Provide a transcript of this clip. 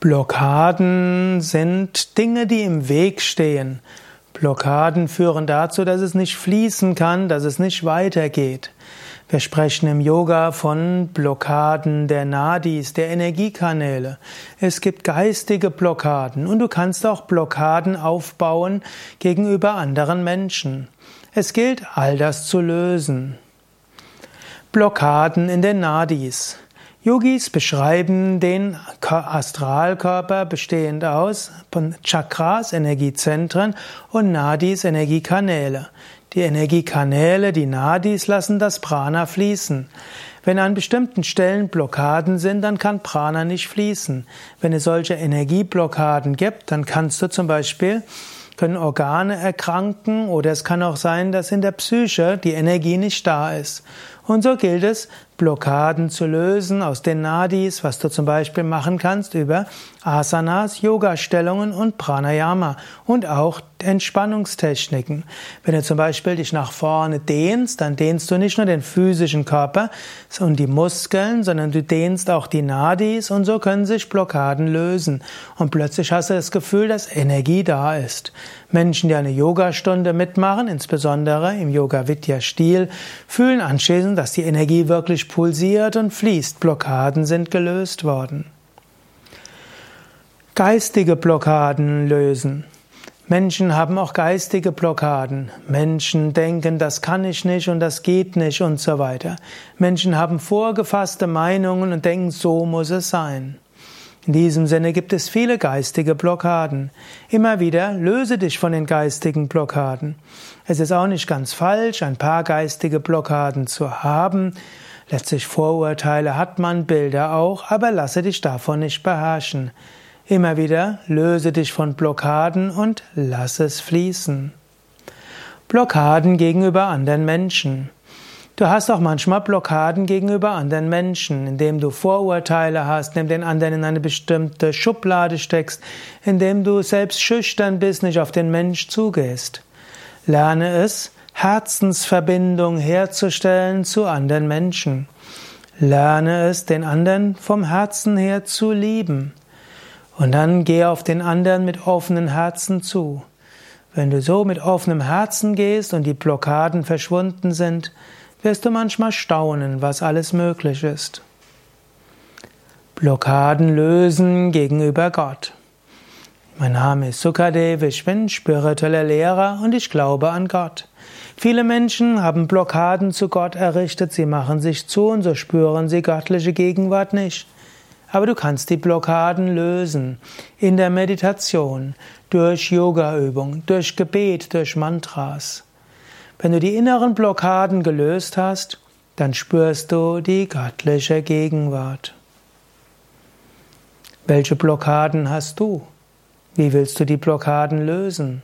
Blockaden sind Dinge, die im Weg stehen. Blockaden führen dazu, dass es nicht fließen kann, dass es nicht weitergeht. Wir sprechen im Yoga von Blockaden der Nadis, der Energiekanäle. Es gibt geistige Blockaden und du kannst auch Blockaden aufbauen gegenüber anderen Menschen. Es gilt, all das zu lösen. Blockaden in den Nadis. Yogis beschreiben den Astralkörper bestehend aus von Chakras, Energiezentren und Nadis, Energiekanäle. Die Energiekanäle, die Nadis lassen das Prana fließen. Wenn an bestimmten Stellen Blockaden sind, dann kann Prana nicht fließen. Wenn es solche Energieblockaden gibt, dann kannst du zum Beispiel können Organe erkranken oder es kann auch sein, dass in der Psyche die Energie nicht da ist. Und so gilt es, Blockaden zu lösen aus den Nadis, was du zum Beispiel machen kannst über Asanas, Yoga-Stellungen und Pranayama und auch Entspannungstechniken. Wenn du zum Beispiel dich nach vorne dehnst, dann dehnst du nicht nur den physischen Körper und die Muskeln, sondern du dehnst auch die Nadis und so können sich Blockaden lösen. Und plötzlich hast du das Gefühl, dass Energie da ist. Menschen, die eine Yogastunde mitmachen, insbesondere im Yoga-Vidya-Stil, fühlen anschließend, dass die Energie wirklich pulsiert und fließt. Blockaden sind gelöst worden. Geistige Blockaden lösen. Menschen haben auch geistige Blockaden. Menschen denken, das kann ich nicht und das geht nicht und so weiter. Menschen haben vorgefasste Meinungen und denken, so muss es sein. In diesem Sinne gibt es viele geistige Blockaden. Immer wieder löse dich von den geistigen Blockaden. Es ist auch nicht ganz falsch, ein paar geistige Blockaden zu haben. Letztlich Vorurteile hat man, Bilder auch, aber lasse dich davon nicht beherrschen. Immer wieder löse dich von Blockaden und lass es fließen. Blockaden gegenüber anderen Menschen. Du hast auch manchmal Blockaden gegenüber anderen Menschen, indem du Vorurteile hast, indem den anderen in eine bestimmte Schublade steckst, indem du selbst schüchtern bist, nicht auf den Mensch zugehst. Lerne es, Herzensverbindung herzustellen zu anderen Menschen. Lerne es, den anderen vom Herzen her zu lieben. Und dann gehe auf den anderen mit offenen Herzen zu. Wenn du so mit offenem Herzen gehst und die Blockaden verschwunden sind, wirst du manchmal staunen, was alles möglich ist. Blockaden lösen gegenüber Gott. Mein Name ist Sukadev, ich bin spiritueller Lehrer und ich glaube an Gott. Viele Menschen haben Blockaden zu Gott errichtet, sie machen sich zu und so spüren sie göttliche Gegenwart nicht. Aber du kannst die Blockaden lösen in der Meditation, durch Yogaübung, durch Gebet, durch Mantras. Wenn du die inneren Blockaden gelöst hast, dann spürst du die göttliche Gegenwart. Welche Blockaden hast du? Wie willst du die Blockaden lösen?